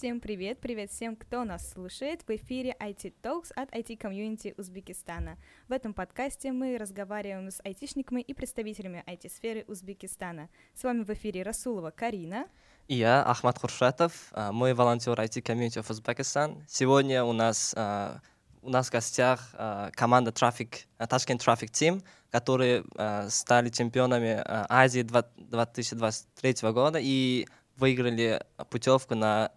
Всем привет, привет всем, кто нас слушает. В эфире IT Talks от IT-комьюнити Узбекистана. В этом подкасте мы разговариваем с айтишниками и представителями IT-сферы Узбекистана. С вами в эфире Расулова Карина. И я, Ахмад Хуршатов, а, мой волонтер IT-комьюнити Узбекистан. Сегодня у нас а, у нас в гостях а, команда Traffic, Tashkent Traffic Team, которые стали чемпионами Азии 2023 года и выиграли путевку на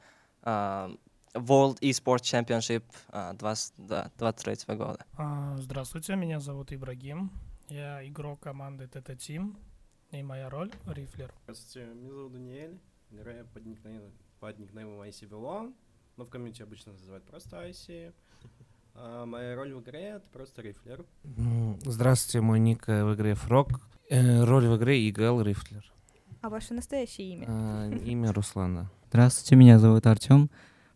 World Esports Championship uh, 2023 года. Здравствуйте, меня зовут Ибрагим. Я игрок команды TT Team. И моя роль — рифлер. Здравствуйте, меня зовут Даниэль. Играю под никнеймом, под никнеймом IC Belong, но в комьюнити обычно называют просто IC. А моя роль в игре — это просто рифлер. Здравствуйте, мой ник в игре Фрог. Э, роль в игре — Игал Рифлер. А ваше настоящее имя? А, имя Руслана. Здравствуйте, меня зовут Артем.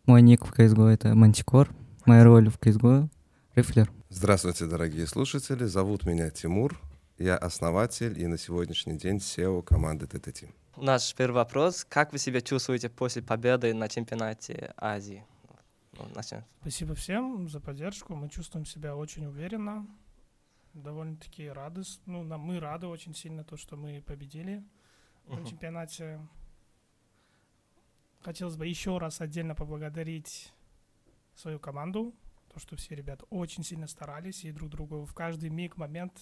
Мой ник в CSGO — это Мантикор. Моя роль в CSGO — Рифлер. Здравствуйте, дорогие слушатели. Зовут меня Тимур. Я основатель и на сегодняшний день SEO команды Team. Наш первый вопрос. Как вы себя чувствуете после победы на чемпионате Азии? Ну, начнем. Спасибо всем за поддержку. Мы чувствуем себя очень уверенно, довольно-таки рады. Ну, мы рады очень сильно то, что мы победили uh-huh. на чемпионате. Хотелось бы еще раз отдельно поблагодарить свою команду, то, что все ребята очень сильно старались и друг другу в каждый миг, момент,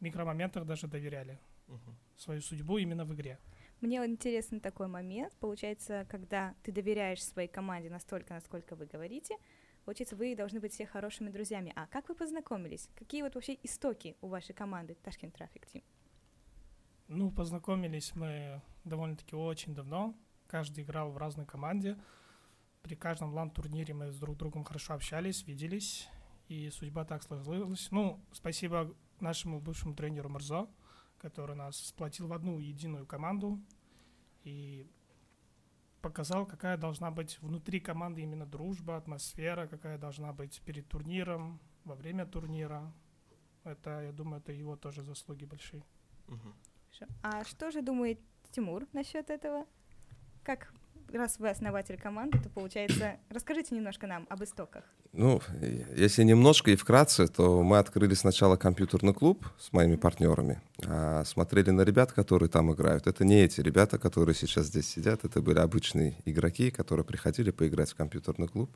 микромоментах даже доверяли uh-huh. свою судьбу именно в игре. Мне интересен такой момент, получается, когда ты доверяешь своей команде настолько, насколько вы говорите, получается, вы должны быть все хорошими друзьями. А как вы познакомились? Какие вот вообще истоки у вашей команды Tashkent Traffic Team? Ну, познакомились мы довольно-таки очень давно. Каждый играл в разной команде. При каждом лан-турнире мы с друг другом хорошо общались, виделись. И судьба так сложилась. Ну, спасибо нашему бывшему тренеру Мурзо, который нас сплотил в одну единую команду и показал, какая должна быть внутри команды именно дружба, атмосфера, какая должна быть перед турниром, во время турнира. Это, я думаю, это его тоже заслуги большие. Угу. А что же думает Тимур насчет этого? Как раз вы основатель команды, то получается, расскажите немножко нам об истоках. Ну, если немножко и вкратце, то мы открыли сначала компьютерный клуб с моими партнерами, а смотрели на ребят, которые там играют. Это не эти ребята, которые сейчас здесь сидят, это были обычные игроки, которые приходили поиграть в компьютерный клуб.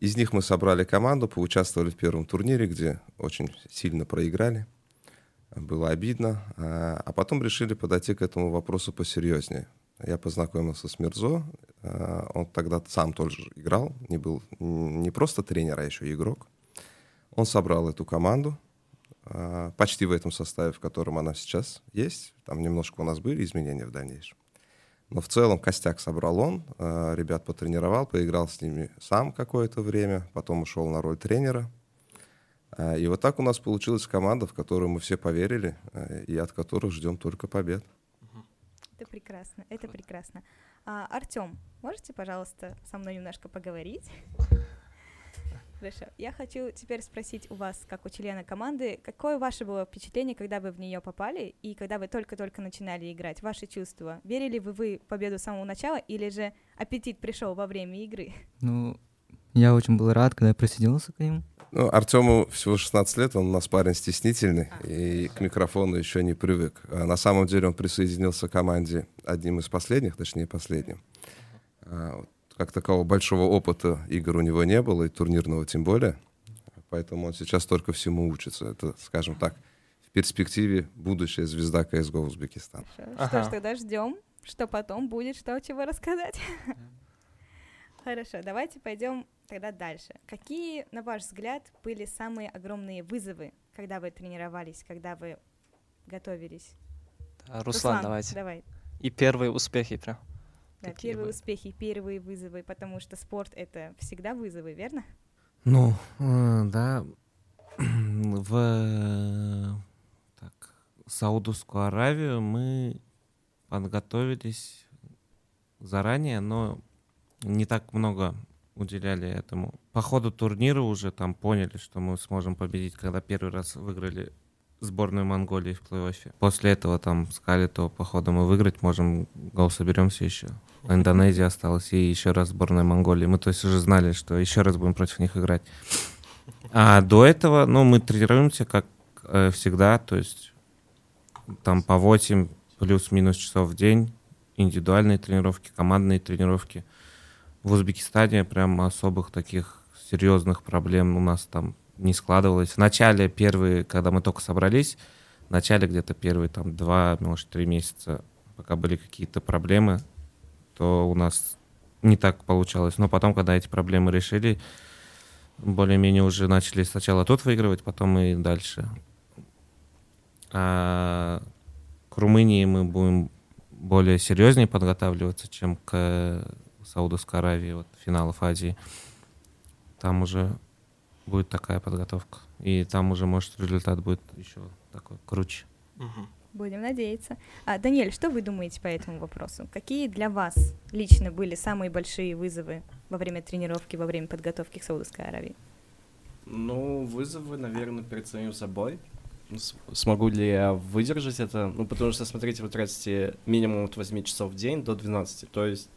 Из них мы собрали команду, поучаствовали в первом турнире, где очень сильно проиграли было обидно, а, а потом решили подойти к этому вопросу посерьезнее. Я познакомился с Мирзо, а, он тогда сам тоже играл, не был не просто тренер, а еще игрок. Он собрал эту команду, а, почти в этом составе, в котором она сейчас есть. Там немножко у нас были изменения в дальнейшем. Но в целом костяк собрал он, ребят потренировал, поиграл с ними сам какое-то время, потом ушел на роль тренера — и вот так у нас получилась команда, в которую мы все поверили, э, и от которых ждем только побед. Это прекрасно, это прекрасно. А, Артем, можете, пожалуйста, со мной немножко поговорить? Хорошо. Я хочу теперь спросить у вас, как у члена команды, какое ваше было впечатление, когда вы в нее попали и когда вы только-только начинали играть? Ваши чувства? Верили вы в победу с самого начала или же аппетит пришел во время игры? Ну, я очень был рад, когда я присоединился к ним. Ну, Артему всего 16 лет, он у нас парень стеснительный и к микрофону еще не привык. А на самом деле он присоединился к команде одним из последних, точнее последним. А, как такового большого опыта игр у него не было, и турнирного тем более. Поэтому он сейчас только всему учится. Это, скажем так, в перспективе будущая звезда CSGO Узбекистан. Ага. Что ж, тогда ждем, что потом будет, что чего рассказать. Хорошо, давайте пойдем тогда дальше. Какие, на ваш взгляд, были самые огромные вызовы, когда вы тренировались, когда вы готовились? Да, Руслан, Руслан, давайте. Давай. И первые успехи прям. Да, Какие первые были? успехи, первые вызовы, потому что спорт это всегда вызовы, верно? Ну, э, да, в так, Саудовскую Аравию мы подготовились заранее, но не так много уделяли этому. По ходу турнира уже там поняли, что мы сможем победить, когда первый раз выиграли сборную Монголии в плей-оффе. После этого там сказали, то походу мы выиграть можем, гол соберемся еще. Индонезия осталась и еще раз сборная Монголии. Мы то есть уже знали, что еще раз будем против них играть. А до этого, ну, мы тренируемся как э, всегда, то есть там по 8 плюс-минус часов в день, индивидуальные тренировки, командные тренировки. В Узбекистане прям особых таких серьезных проблем у нас там не складывалось. В начале первые, когда мы только собрались, в начале где-то первые там два, может, три месяца, пока были какие-то проблемы, то у нас не так получалось. Но потом, когда эти проблемы решили, более-менее уже начали сначала тут выигрывать, потом и дальше. А к Румынии мы будем более серьезнее подготавливаться, чем к Саудовской Аравии, вот финалов Азии. Там уже будет такая подготовка. И там уже, может, результат будет еще такой круче. Будем надеяться. А, Даниэль, что вы думаете по этому вопросу? Какие для вас лично были самые большие вызовы во время тренировки, во время подготовки к Саудовской Аравии? Ну, вызовы, наверное, перед самим собой. С- Смогу ли я выдержать это? Ну, потому что, смотрите, вы тратите минимум от 8 часов в день до 12. То есть,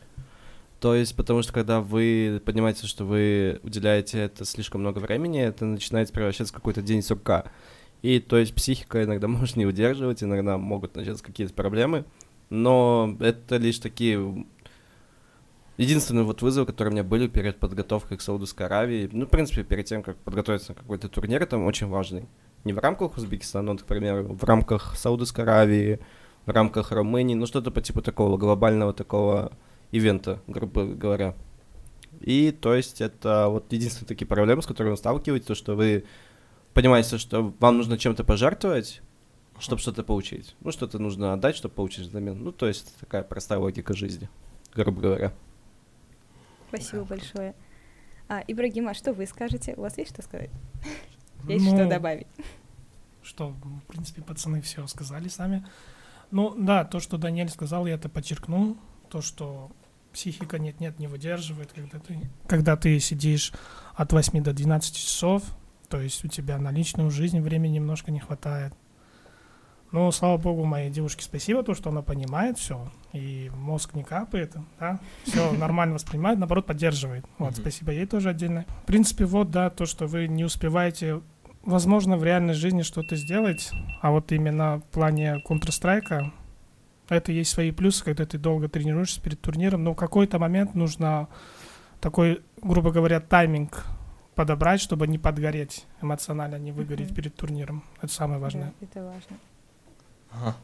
то есть, потому что когда вы понимаете, что вы уделяете это слишком много времени, это начинает превращаться в какой-то день сурка. И то есть психика иногда может не удерживать, иногда могут начаться какие-то проблемы. Но это лишь такие Единственный вот вызов, который у меня были перед подготовкой к Саудовской Аравии, ну, в принципе, перед тем, как подготовиться на какой-то турнир, там очень важный. Не в рамках Узбекистана, но, к примеру, в рамках Саудовской Аравии, в рамках Румынии, ну, что-то по типу такого глобального такого ивента, грубо говоря. И, то есть, это вот единственные такие проблемы, с которыми вы сталкиваетесь, то, что вы понимаете, что вам нужно чем-то пожертвовать, чтобы что-то получить. Ну, что-то нужно отдать, чтобы получить взамен. Ну, то есть, такая простая логика жизни, грубо говоря. Спасибо большое. А, Ибрагим, а что вы скажете? У вас есть что сказать? Есть что Ну, добавить? Что, в принципе, пацаны все сказали сами. Ну, да, то, что Даниэль сказал, я это подчеркнул. То, что психика нет-нет не выдерживает, когда ты, когда ты сидишь от 8 до 12 часов, то есть у тебя на личную жизнь времени немножко не хватает. Ну, слава богу, моей девушке спасибо, то, что она понимает все, и мозг не капает, да, все нормально воспринимает, наоборот, поддерживает. Вот, спасибо ей тоже отдельно. В принципе, вот, да, то, что вы не успеваете возможно, в реальной жизни что-то сделать, а вот именно в плане Counter-Strike это есть свои плюсы, когда ты долго тренируешься перед турниром, но в какой-то момент нужно такой, грубо говоря, тайминг подобрать, чтобы не подгореть эмоционально, не выгореть Мгм. перед турниром. Это самое важное. Да, это важно. Ага.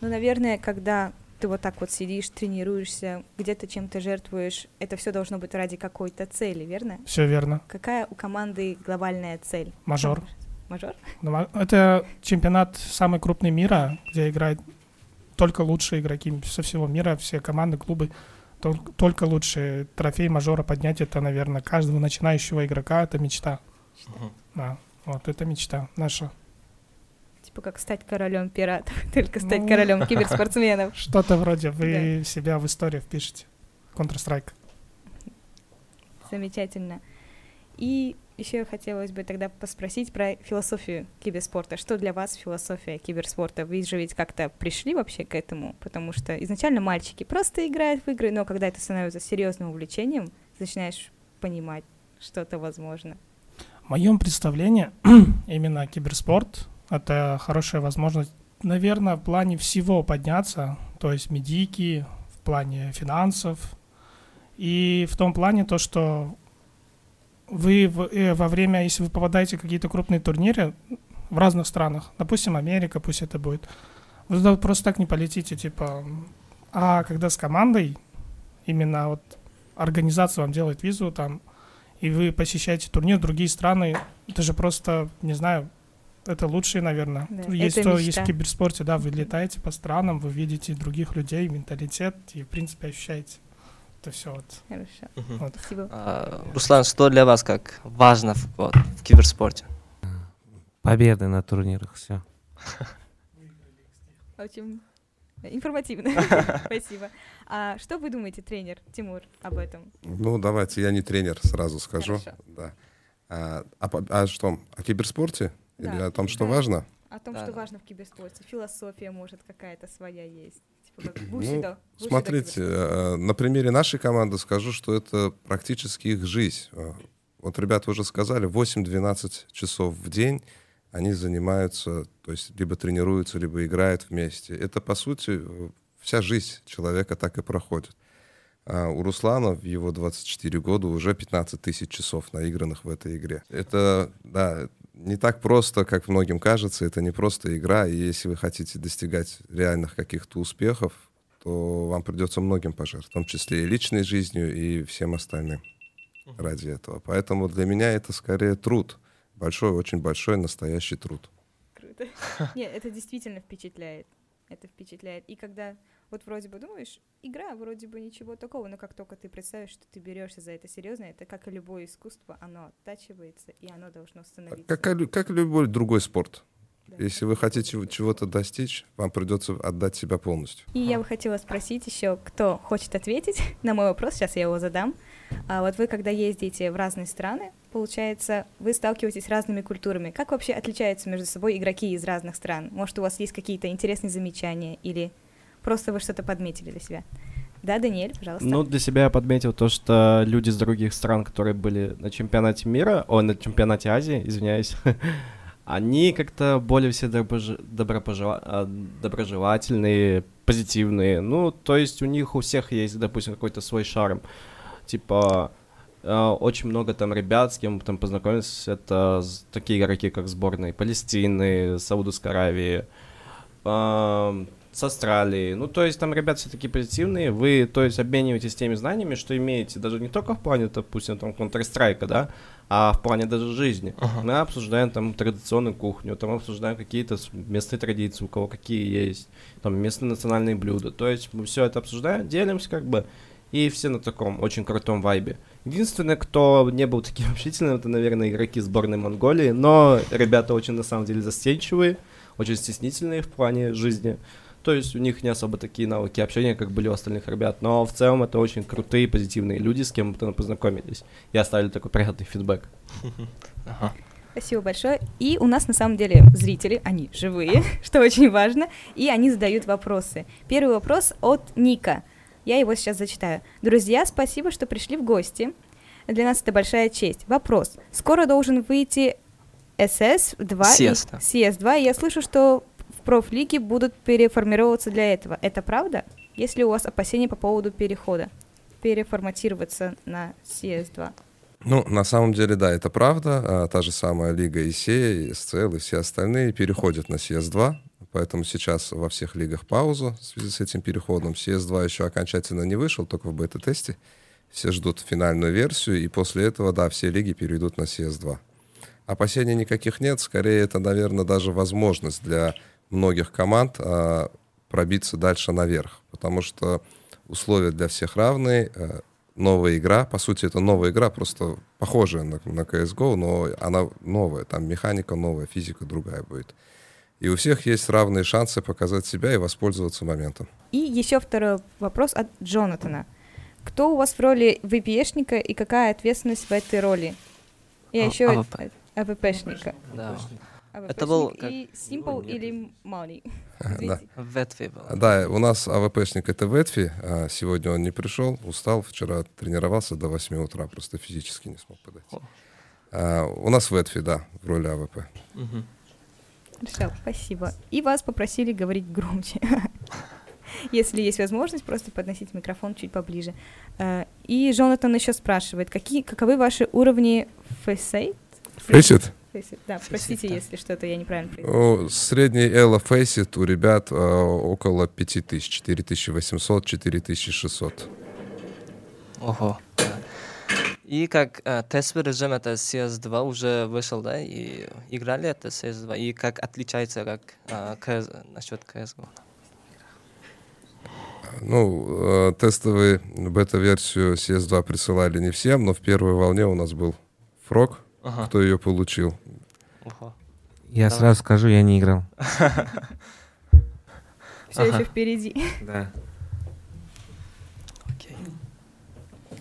Ну, наверное, когда ты вот так вот сидишь, тренируешься, где-то чем-то жертвуешь, это все должно быть ради какой-то цели, верно? Все верно. Какая у команды глобальная цель? Мажор. Мажор? Ну, а Это чемпионат самый крупный мира, где играют только лучшие игроки со всего мира, все команды, клубы. Тол- Только лучшие. Трофей мажора поднять, это, наверное, каждого начинающего игрока, это мечта. Мгм. Да, вот это мечта наша. Типа как стать королем пиратов, только стать Ну. королем киберспортсменов. Что-то вроде вы себя в истории впишете. Counter-Strike. Замечательно. И еще хотелось бы тогда поспросить про философию киберспорта. Что для вас философия киберспорта? Вы же ведь как-то пришли вообще к этому, потому что изначально мальчики просто играют в игры, но когда это становится серьезным увлечением, начинаешь понимать, что это возможно. В моем представлении именно киберспорт — это хорошая возможность, наверное, в плане всего подняться, то есть медики, в плане финансов, и в том плане то, что вы в- э, во время, если вы попадаете в какие-то крупные турниры в разных странах, допустим, Америка, пусть это будет, вы туда просто так не полетите, типа, а когда с командой, именно вот организация вам делает визу там, и вы посещаете турнир, другие страны, это же просто, не знаю, это лучшее, наверное. Да, есть это то, есть мечта. в киберспорте, да, вы летаете по странам, вы видите других людей, менталитет, и, в принципе, ощущаете это все вот. Хорошо. Мгм. вот. Спасибо. А, Руслан, что для вас как важно в, вот, в киберспорте? Победы на турнирах, все. Очень информативно. Спасибо. А что вы думаете, тренер Тимур, об этом? Ну, давайте, я не тренер, сразу скажу. Хорошо. Да. А, а а что, о киберспорте? Да. Или о том, что Да. важно? О том, Да, что да. важно в киберспорте. Философия, может, какая-то своя есть. Типа как Ну, бусидо. бусидо Смотрите, киберспорт. э, на примере нашей команды скажу, что это практически их жизнь. Э, Вот ребята уже сказали, 8-12 часов в день они занимаются, то есть либо тренируются, либо играют вместе. Это, по сути, э, вся жизнь человека так и проходит. А у Руслана в его 24 года уже 15 тысяч часов наигранных в этой игре. Это, да, не так просто, как многим кажется. Это не просто игра. И если вы хотите достигать реальных каких-то успехов, то вам придется многим пожертвовать, в том числе и личной жизнью, и всем остальным ради этого. Поэтому для меня это скорее труд. Большой, очень большой, настоящий труд. Круто. Нет, это действительно впечатляет. Это впечатляет. И когда вот вроде бы думаешь, игра вроде бы ничего такого, но как только ты представишь, что ты берешься за это серьезно, это как и любое искусство, оно оттачивается, и оно должно становиться. Как, как любой другой спорт. Да. Если вы хотите чего-то достичь, вам придется отдать себя полностью. И я бы хотела спросить еще, кто хочет ответить на мой вопрос, сейчас я его задам. А вот вы, когда ездите в разные страны, получается, вы сталкиваетесь с разными культурами. Как вообще отличаются между собой игроки из разных стран? Может, у вас есть какие-то интересные замечания или просто вы что-то подметили для себя? Да, Даниэль, пожалуйста. Ну, для себя я подметил то, что люди из других стран, которые были на чемпионате мира, о, на чемпионате Азии, извиняюсь, они как-то более все доброжи- добропожела- доброжелательные, позитивные. Ну, то есть у них у всех есть, допустим, какой-то свой шарм. Типа, э, очень много там ребят, с кем там познакомились, это такие игроки, как сборные Палестины, Саудовской Аравии, с Австралии. Ну, то есть там ребята все такие позитивные. Вы, то есть, обмениваетесь теми знаниями, что имеете, даже не только в плане, допустим, там, Counter-Strike, да, а в плане даже жизни. Ага. Мы обсуждаем там традиционную кухню, там обсуждаем какие-то местные традиции, у кого какие есть, там местные национальные блюда. То есть мы все это обсуждаем, делимся как бы, и все на таком очень крутом вайбе. Единственное, кто не был таким общительным, это, наверное, игроки сборной Монголии, но ребята очень, на самом деле, застенчивые, очень стеснительные в плане жизни. То есть у них не особо такие навыки общения, как были у остальных ребят. Но в целом это очень крутые, позитивные люди, с кем мы там познакомились. И оставили такой приятный фидбэк. Ага. Спасибо большое. И у нас на самом деле зрители, они живые, что очень важно, и они задают вопросы. Первый вопрос от Ника. Я его сейчас зачитаю. Друзья, спасибо, что пришли в гости. Для нас это большая честь. Вопрос. Скоро должен выйти SS2 CS, да. и CS2. и Я слышу, что в профлиге будут переформироваться для этого. Это правда? Есть ли у вас опасения по поводу перехода? Переформатироваться на CS2? Ну, на самом деле, да, это правда. А, та же самая Лига ИСЕ, и СЦЛ и все остальные переходят на CS2, поэтому сейчас во всех лигах пауза в связи с этим переходом. CS2 еще окончательно не вышел, только в бета-тесте. Все ждут финальную версию, и после этого, да, все лиги перейдут на CS2. Опасений никаких нет, скорее это, наверное, даже возможность для многих команд а, пробиться дальше наверх, потому что условия для всех равные, э, новая игра, по сути, это новая игра, просто похожая на, на CSGO, но она новая, там механика новая, физика другая будет. И у всех есть равные шансы показать себя и воспользоваться моментом. И еще второй вопрос от Джонатана. Кто у вас в роли VPшника и какая ответственность в этой роли? И А- еще AWP. АВПшника. Да. AWPшник Это был и как- Simple или Money? Да. В ветве было. Да, у нас АВПшник это Ветфи, а сегодня он не пришел, устал, вчера тренировался до 8 утра, просто физически не смог подойти. А, у нас Ветфи, да, в роли AWP. Хорошо, спасибо. И вас попросили говорить громче. Если есть возможность, просто подносить микрофон чуть поближе. Э, И Джонатан еще спрашивает, какие, каковы ваши уровни Faceit? Faceit? Faceit, Да, простите, да. если что-то я неправильно произнесла. Средний Elo Faceit у ребят а, около 5000, 4800, 4600. Ого. И как э, тестовый режим это CS2 уже вышел, да, и играли это CS2, и как отличается как э, CS, насчет CSGO. Ну, э, тестовый бета-версию CS2 присылали не всем, но в первой волне у нас был Фрог, Ага. кто ее получил. Ого. Я Давай. сразу скажу, я не играл. Все еще впереди. Да. Окей.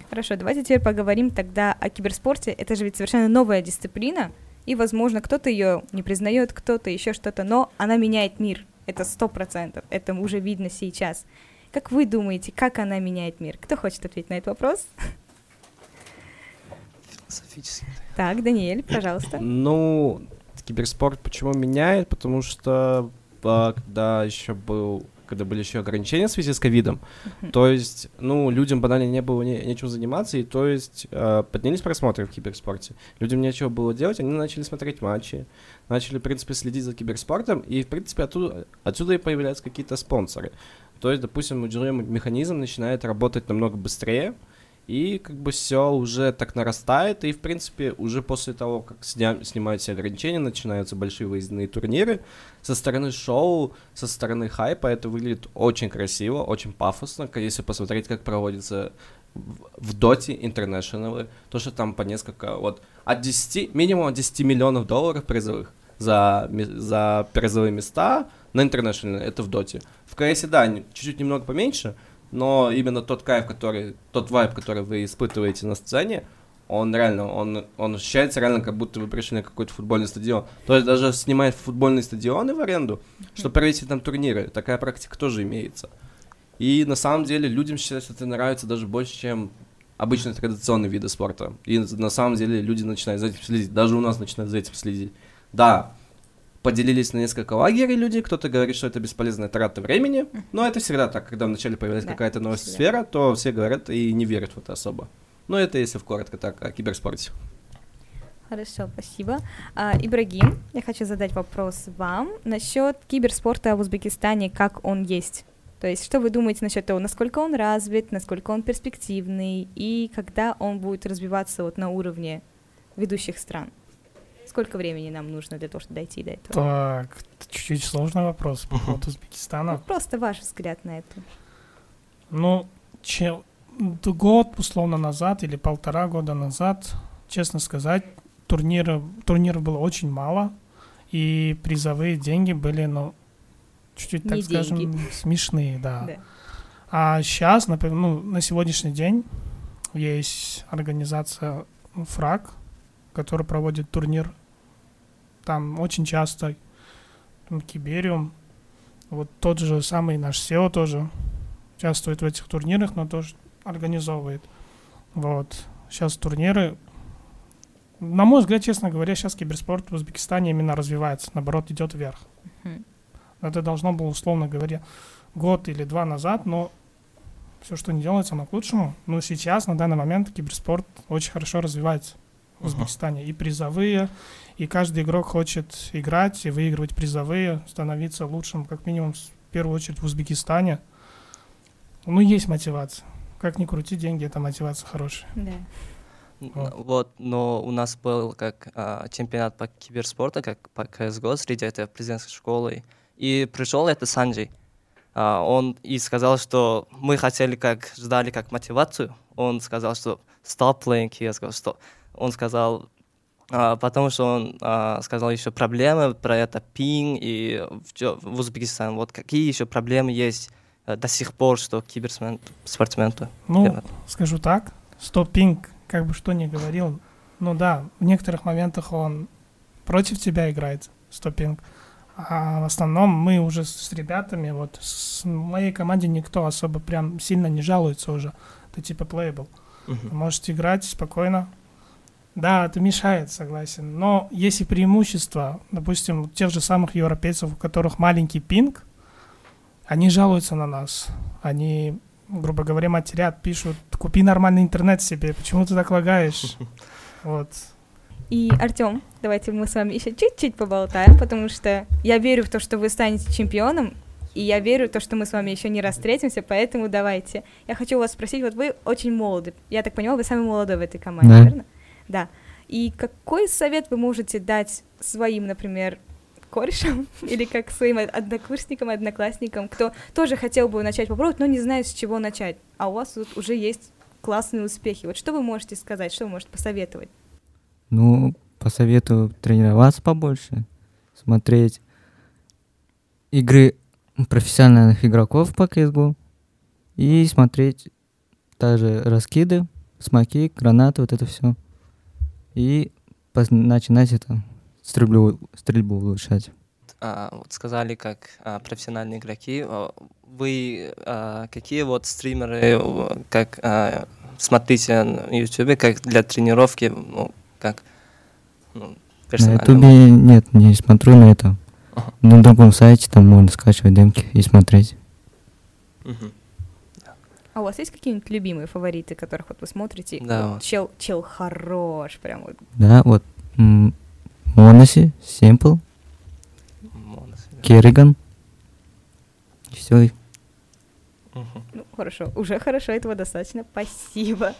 Хорошо, давайте теперь поговорим тогда о киберспорте. Это же ведь совершенно новая дисциплина. и, возможно, кто-то ее не признает, кто-то еще что-то, но она меняет мир. Это сто процентов. Это уже видно сейчас. Как вы думаете, как она меняет мир? Кто хочет ответить на этот вопрос? Философически. Так, Даниэль, пожалуйста. Ну, киберспорт почему меняет? Потому что а, когда еще был когда были еще ограничения в связи с ковидом, то есть, ну, людям банально не было не, нечем заниматься, и то есть э, поднялись просмотры в киберспорте. Людям нечего было делать, они начали смотреть матчи, начали, в принципе, следить за киберспортом, и, в принципе, оттуда, отсюда и появляются какие-то спонсоры. То есть, допустим, механизм начинает работать намного быстрее, и как бы все уже так нарастает, и в принципе уже после того, как сня- снимают все ограничения, начинаются большие выездные турниры, со стороны шоу, со стороны хайпа это выглядит очень красиво, очень пафосно, если посмотреть, как проводится в, Доте интернешнлы, то, что там по несколько, вот, от 10, минимум от 10 миллионов долларов призовых за, за призовые места на интернешнле, это в Доте. В КСе, да, чуть-чуть немного поменьше, но именно тот кайф, который, тот вайб, который вы испытываете на сцене, он реально, он, он ощущается реально, как будто вы пришли на какой-то футбольный стадион. То есть даже снимать футбольные стадионы в аренду, чтобы провести там турниры, такая практика тоже имеется. И на самом деле людям сейчас это нравится даже больше, чем обычные традиционные виды спорта. И на самом деле люди начинают за этим следить. Даже у нас начинают за этим следить. Да, поделились на несколько лагерей люди, кто-то говорит, что это бесполезная трата времени, но это всегда так, когда вначале появляется да, какая-то новая всегда. сфера, то все говорят и не верят в это особо. Но это если в коротко так о киберспорте. Хорошо, спасибо. А, Ибрагим, я хочу задать вопрос вам насчет киберспорта в Узбекистане, как он есть. То есть, что вы думаете насчет того, насколько он развит, насколько он перспективный, и когда он будет развиваться вот на уровне ведущих стран? Сколько времени нам нужно для того, чтобы дойти до этого? Так, чуть-чуть сложный вопрос по поводу Узбекистана. Ну, просто ваш взгляд на это. Ну, чем год, условно, назад или полтора года назад, честно сказать, турниров, турниров было очень мало, и призовые деньги были, ну, чуть-чуть, так Не скажем, деньги. смешные, да. Да. А сейчас, например, ну, на сегодняшний день есть организация ФРАГ, которая проводит турнир там очень часто там, Кибериум, вот тот же самый наш SEO тоже участвует в этих турнирах, но тоже организовывает. Вот. Сейчас турниры. На мой взгляд, честно говоря, сейчас киберспорт в Узбекистане именно развивается, наоборот, идет вверх. Мгм. Это должно было, условно говоря, год или два назад, но все, что не делается, оно к лучшему. Но сейчас, на данный момент, киберспорт очень хорошо развивается в Узбекистане. И призовые, и каждый игрок хочет играть и выигрывать призовые, становиться лучшим, как минимум, в первую очередь в Узбекистане. Ну, есть мотивация. Как ни крути, деньги — это мотивация хорошая. Да. Вот. Вот, но у нас был как а, чемпионат по киберспорту, как по CSGO среди этой президентской школы. И пришел это Санджей. А, он и сказал, что мы хотели, как ждали, как мотивацию. Он сказал, что stop playing CSGO. Что? Он сказал, а, потому что он а, сказал еще проблемы про это пинг и в, в Узбекистане. Вот какие еще проблемы есть э, до сих пор, что киберспортсмену? Ну, делать? скажу так, стоппинг, как бы что ни говорил, ну да, в некоторых моментах он против тебя играет, стоппинг. А в основном мы уже с ребятами, вот с моей команде никто особо прям сильно не жалуется уже. Это типа плейбл. Мгм. можете играть спокойно. Да, это мешает, согласен. Но есть и преимущества. Допустим, у тех же самых европейцев, у которых маленький пинг, они жалуются на нас. Они, грубо говоря, матерят, пишут, купи нормальный интернет себе, почему ты так лагаешь? Вот. И, Артем, давайте мы с вами еще чуть-чуть поболтаем, потому что я верю в то, что вы станете чемпионом, и я верю в то, что мы с вами еще не раз встретимся, поэтому давайте. Я хочу у вас спросить, вот вы очень молоды, я так понимаю, вы самый молодой в этой команде, Да. верно? Да. И какой совет вы можете дать своим, например, корешам или как своим од- однокурсникам, одноклассникам, кто тоже хотел бы начать попробовать, но не знает, с чего начать, а у вас тут уже есть классные успехи. Вот что вы можете сказать, что вы можете посоветовать? Ну, посоветую тренироваться побольше, смотреть игры профессиональных игроков по CSGO и смотреть также раскиды, смоки, гранаты, вот это все. И начинать это, стрельбу, стрельбу улучшать. А, вот сказали, как а, профессиональные игроки. А, Вы а, какие вот стримеры, как а, смотрите на YouTube, как для тренировки, ну, как ну, На ютубе нет, не смотрю на это. Ага. На другом сайте там можно скачивать демки и смотреть. Мгм. А у вас есть какие-нибудь любимые фавориты, которых вот вы смотрите? Да, Вот вот. Чел, чел хорош, прям вот. Да, вот Моноси, да. Керриган. Все. Ну, хорошо, уже хорошо, этого достаточно, спасибо.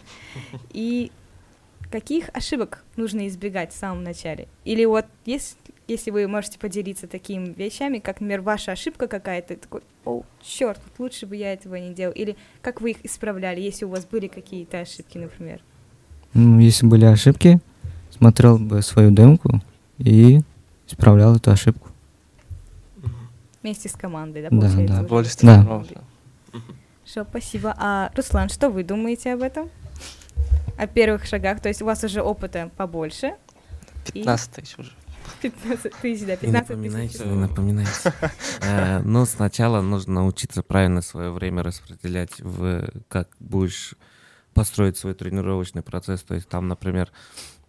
И каких ошибок нужно избегать в самом начале? Или вот есть, если вы можете поделиться такими вещами, как, например, ваша ошибка какая-то, такой, о, черт, лучше бы я этого не делал. Или как вы их исправляли, если у вас были какие-то ошибки, например. Ну, если были ошибки, смотрел бы свою демку и исправлял эту ошибку. Вместе с командой, да, Да, получается? да. Да. тренировок, да. Хорошо, спасибо. А, Руслан, что вы думаете об этом? О первых шагах, то есть у вас уже опыта побольше. 15 тысяч уже. 15 тысяч, да, Не 15 напоминайте, тысяч. не напоминайте. Ну, сначала нужно научиться правильно свое время распределять, в как будешь построить свой тренировочный процесс. То есть там, например,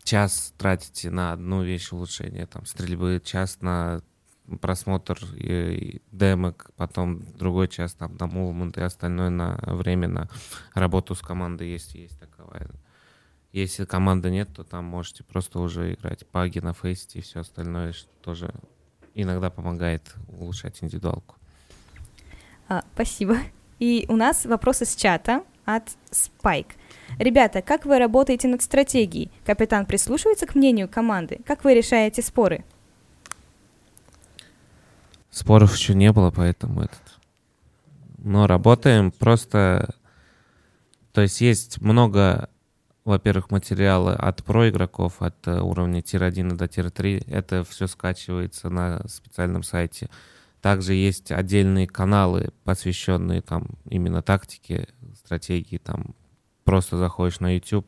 час тратите на одну вещь улучшения, там, стрельбы, час на просмотр и, и демок, потом другой час там на мувмент и остальное на время на работу с командой, если есть таковая. Если команды нет, то там можете просто уже играть паги на фейсте и все остальное, что тоже иногда помогает улучшать индивидуалку. А, спасибо. И у нас вопросы с чата от Spike. Ребята, как вы работаете над стратегией? Капитан прислушивается к мнению команды? Как вы решаете споры? Споров еще не было, поэтому этот. Но работаем просто... То есть есть много, во-первых, материала от про игроков, от э, уровня tier-1 до tier-3. Это все скачивается на специальном сайте. Также есть отдельные каналы, посвященные там именно тактике, стратегии. Там просто заходишь на YouTube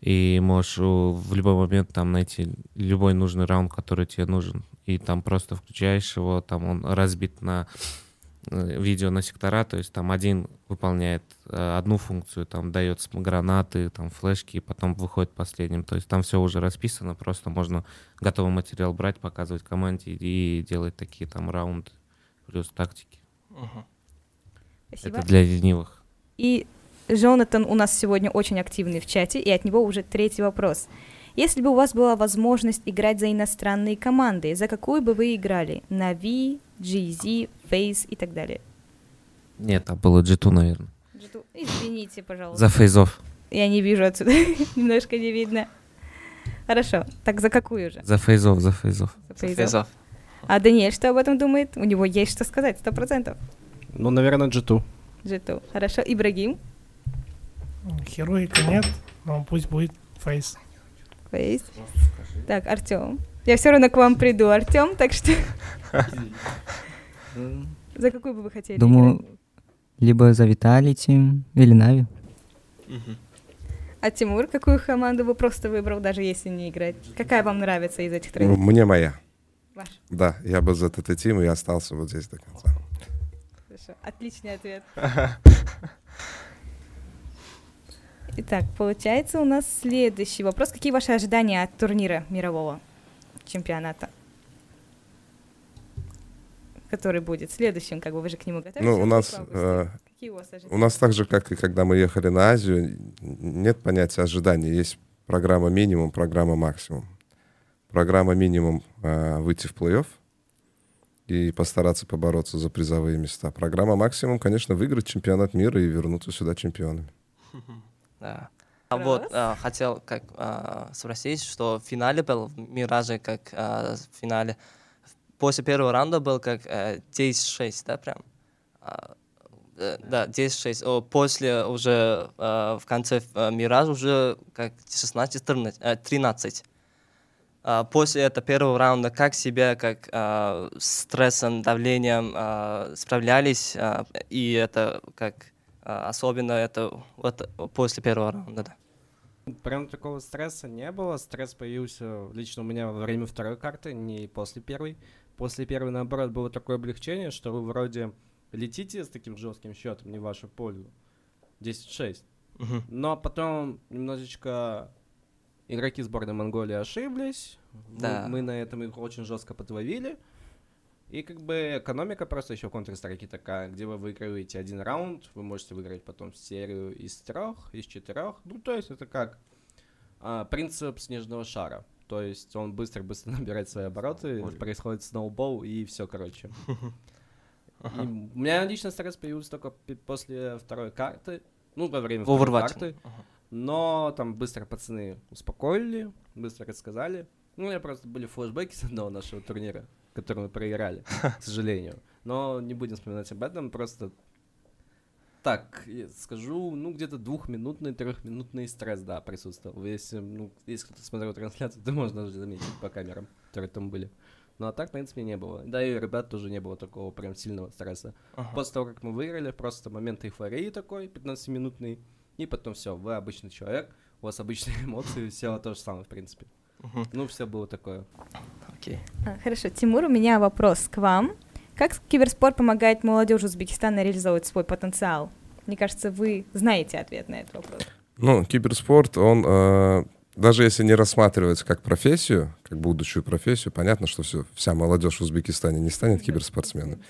и можешь у- в любой момент там найти любой нужный раунд, который тебе нужен. И там просто включаешь его, там он разбит на э, видео на сектора, то есть там один выполняет э, одну функцию, там дает гранаты, там флешки, и потом выходит последним. То есть там все уже расписано, просто можно готовый материал брать, показывать команде и делать такие там раунды плюс тактики. Спасибо. Это для ленивых. И Джонатан у нас сегодня очень активный в чате, и от него уже третий вопрос. Если бы у вас была возможность играть за иностранные команды, за какую бы вы играли? Нави, GZ, Face и так далее. Нет, там было G2, наверное. Джиту- Извините, пожалуйста. За фейзов. Я не вижу отсюда, немножко не видно. Хорошо, так за какую же? За фейзов, за фейзов. За Фейзов? Фейзов. А Даниэль что об этом думает? У него есть что сказать, сто процентов. Ну, наверное, G2. Джиту. Хорошо, Ибрагим, Хероика нет, но пусть будет фейс. Фейс. Так, Артем. Я все равно к вам приду, Артем, так что за какую бы вы хотели Думаю, играть? либо за Виталити или Нави. А Тимур, какую команду бы просто выбрал, даже если не играть? Какая вам нравится из этих Ну, трех? Мне моя. Ваш. Да, я бы за ТТ Тим и остался вот здесь до конца. Хорошо, отличный ответ. Итак, получается у нас следующий вопрос. Какие ваши ожидания от турнира мирового чемпионата? Который будет следующим, как бы вы же к нему готовитесь? Ну, у нас, э, Какие у вас У нас так же, как и когда мы ехали на Азию, нет понятия ожидания. Есть программа минимум, программа максимум. Программа минимум э, выйти в плей-офф и постараться побороться за призовые места. Программа максимум, конечно, выиграть чемпионат мира и вернуться сюда чемпионами. Да. А вот а, хотел как а, спросить, что в финале был в Мираже, как а, в финале. После первого раунда был как э, 10-6, да, прям? Э, да, 10-6. О, После уже а, в конце э, Мираж уже как 16-13. э, 13. А, После этого первого раунда как себя, как с стрессом, давлением а, справлялись, а, и это как особенно это вот после первого раунда, да. Прям такого стресса не было. Стресс появился лично у меня во время второй карты, не после первой. После первой, наоборот, было такое облегчение, что вы вроде летите с таким жестким счетом, не в вашу пользу. 10-6. Мгм. Но потом немножечко игроки сборной Монголии ошиблись. Мы- Да. Мы, на этом их очень жестко подловили. И как бы экономика просто еще в Counter-Strike такая, где вы выигрываете один раунд, вы можете выиграть потом серию из трех, из четырех. Ну, то есть это как а, принцип снежного шара. То есть он быстро-быстро набирает свои обороты, Более. происходит сноубол и все, короче. И у меня лично стресс появился только после второй карты. Ну, во время второй Overwatch. карты. Ага. Но там быстро пацаны успокоили, быстро рассказали. Ну, у меня просто были флешбеки с одного нашего турнира, который мы проиграли, к сожалению. Но не будем вспоминать об этом, просто так, скажу, ну, где-то двухминутный, трехминутный стресс, да, присутствовал. Если, ну, если кто-то смотрел трансляцию, то можно даже заметить по камерам, которые там были. Ну, а так, в принципе, не было. Да, и ребят тоже не было такого прям сильного стресса. Ага. После того, как мы выиграли, просто момент эйфории такой, 15-минутный, и потом все, вы обычный человек, у вас обычные эмоции, все то же самое, в принципе. Мгм. Ну, все было такое. Окей. А, Хорошо, Тимур, у меня вопрос к вам. Как киберспорт помогает молодежи Узбекистана реализовывать свой потенциал? Мне кажется, вы знаете ответ на этот вопрос. Ну, киберспорт, он э, даже если не рассматривается как профессию, как будущую профессию, понятно, что все, вся молодежь в Узбекистане не станет киберспортсменом,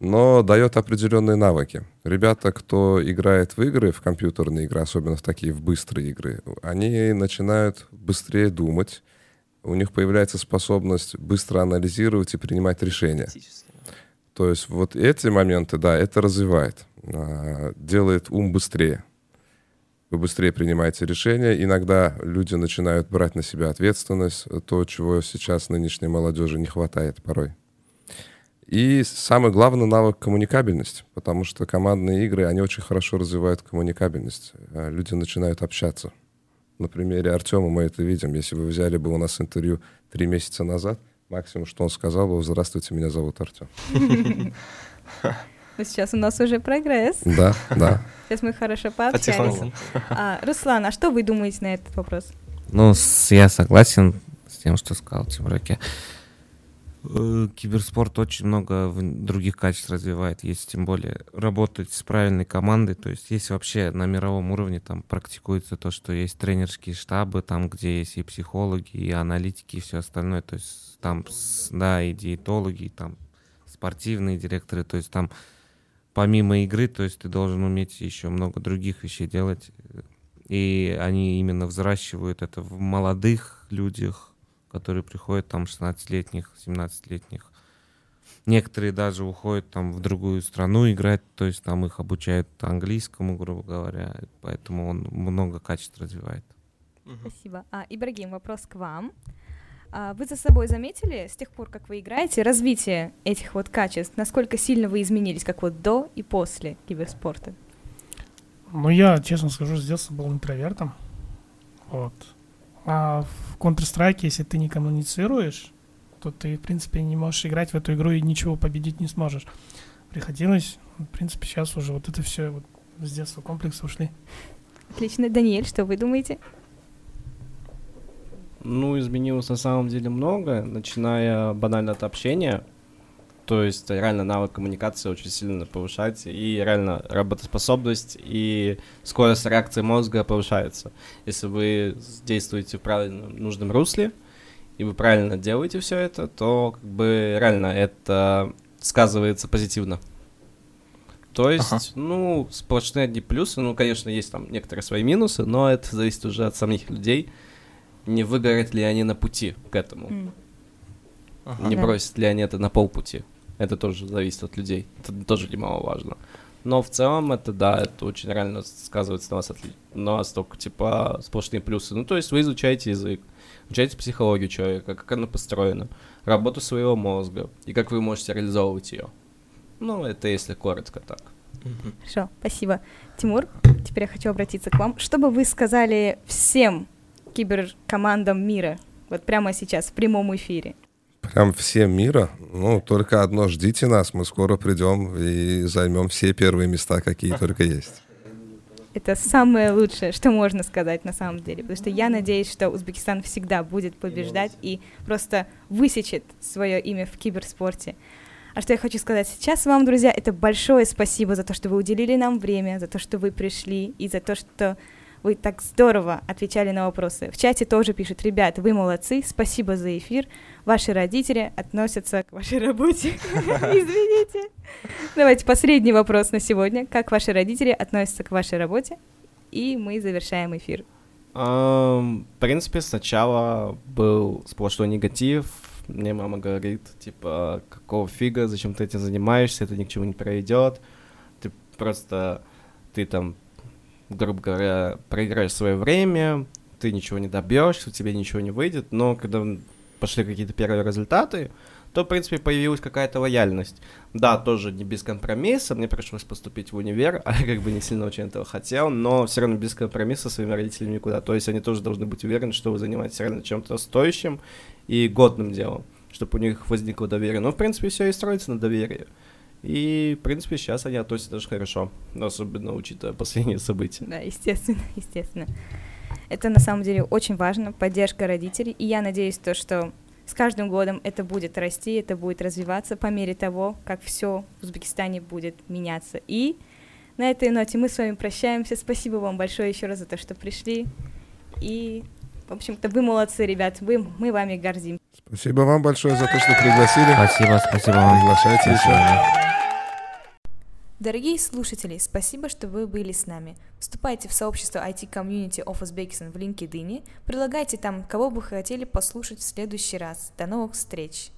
но дает определенные навыки. Ребята, кто играет в игры, в компьютерные игры, особенно в такие в быстрые игры, они начинают быстрее думать, у них появляется способность быстро анализировать и принимать решения. То есть вот эти моменты, да, это развивает, а, делает ум быстрее. Вы быстрее принимаете решения. Иногда люди начинают брать на себя ответственность, то, чего сейчас нынешней молодежи не хватает порой. И самый главный навык — коммуникабельность, потому что командные игры, они очень хорошо развивают коммуникабельность. А Люди начинают общаться. На примере Артема мы это видим. Если вы взяли бы у нас интервью три месяца назад, максимум, что он сказал бы, «Здравствуйте, меня зовут Артем». Но сейчас у нас уже прогресс. Да, да. Сейчас мы хорошо пообщались. А, Руслан, а что вы думаете на этот вопрос? Ну, с- я согласен с тем, что сказал Тимураке. Э, Киберспорт очень много других качеств развивает, если тем более работать с правильной командой, то есть если вообще на мировом уровне там практикуется то, что есть тренерские штабы, там где есть и психологи, и аналитики, и все остальное, то есть там, да, и диетологи, и там спортивные директоры, то есть там помимо игры, то есть ты должен уметь еще много других вещей делать, и они именно взращивают это в молодых людях, которые приходят там 16-летних, 17-летних. Некоторые даже уходят там в другую страну играть, то есть там их обучают английскому, грубо говоря, поэтому он много качеств развивает. Спасибо. А, Ибрагим, вопрос к вам. А, вы за собой заметили с тех пор, как вы играете, развитие этих вот качеств? Насколько сильно вы изменились, как вот до и после киберспорта? Ну, я, честно скажу, с детства был интровертом. Вот. А в Counter-Strike, если ты не коммуницируешь, то ты, в принципе, не можешь играть в эту игру и ничего победить не сможешь. Приходилось, в принципе, сейчас уже вот это все вот с детства комплексы ушли. Отлично. Даниэль, что вы думаете? Ну, изменилось на самом деле много, начиная банально от общения. То есть реально навык коммуникации очень сильно повышается, и реально работоспособность и скорость реакции мозга повышается. Если вы действуете в правильном, нужном русле, и вы правильно делаете все это, то как бы реально это сказывается позитивно. То есть, Ага. ну, сплошные одни плюсы, ну, конечно, есть там некоторые свои минусы, но это зависит уже от самих людей, не выгорят ли они на пути к этому, М, Ага. не Да. бросят ли они это на полпути. Это тоже зависит от людей, это тоже немаловажно. Но в целом это, да, это очень реально сказывается на вас, отли- на вас только, типа, сплошные плюсы. Ну, то есть вы изучаете язык, изучаете психологию человека, как она построена, работу своего мозга, и как вы можете реализовывать ее. Ну, это если коротко так. Хорошо, спасибо. Тимур, теперь я хочу обратиться к вам. Что бы вы сказали всем киберкомандам мира, вот прямо сейчас, в прямом эфире? Прям всем мира. Ну, только одно, ждите нас, мы скоро придем и займем все первые места, какие только есть. Это самое лучшее, что можно сказать на самом деле. Потому что я надеюсь, что Узбекистан всегда будет побеждать и просто высечет свое имя в киберспорте. А что я хочу сказать сейчас вам, друзья, это большое спасибо за то, что вы уделили нам время, за то, что вы пришли и за то, что вы так здорово отвечали на вопросы. В чате тоже пишут, ребят, вы молодцы, спасибо за эфир. Ваши родители относятся к вашей работе. Извините. Давайте последний вопрос на сегодня. Как ваши родители относятся к вашей работе? И мы завершаем эфир. Um, в принципе, сначала был сплошной негатив. Мне мама говорит, типа, какого фига, зачем ты этим занимаешься, это ни к чему не приведет. Ты просто, ты там грубо говоря, проиграешь свое время, ты ничего не добьешься, у тебя ничего не выйдет, но когда пошли какие-то первые результаты, то, в принципе, появилась какая-то лояльность. Да, тоже не без компромисса, мне пришлось поступить в универ, а я как бы не сильно очень этого хотел, но все равно без компромисса своими родителями никуда. То есть они тоже должны быть уверены, что вы занимаетесь реально чем-то стоящим и годным делом, чтобы у них возникло доверие. Но, в принципе, все и строится на доверии. И, в принципе, сейчас они относятся даже хорошо, особенно учитывая последние события. Да, естественно, естественно. Это на самом деле очень важно, поддержка родителей. И я надеюсь, то, что с каждым годом это будет расти, это будет развиваться по мере того, как все в Узбекистане будет меняться. И на этой ноте мы с вами прощаемся. Спасибо вам большое еще раз за то, что пришли. И, в общем-то, вы молодцы, ребят. Вы, мы вами гордим. Спасибо вам большое за то, что пригласили. Спасибо, спасибо вам. Приглашайте еще. Дорогие слушатели, спасибо, что вы были с нами. Вступайте в сообщество IT Community of Uzbekistan в LinkedIn, предлагайте там, кого бы хотели послушать в следующий раз. До новых встреч!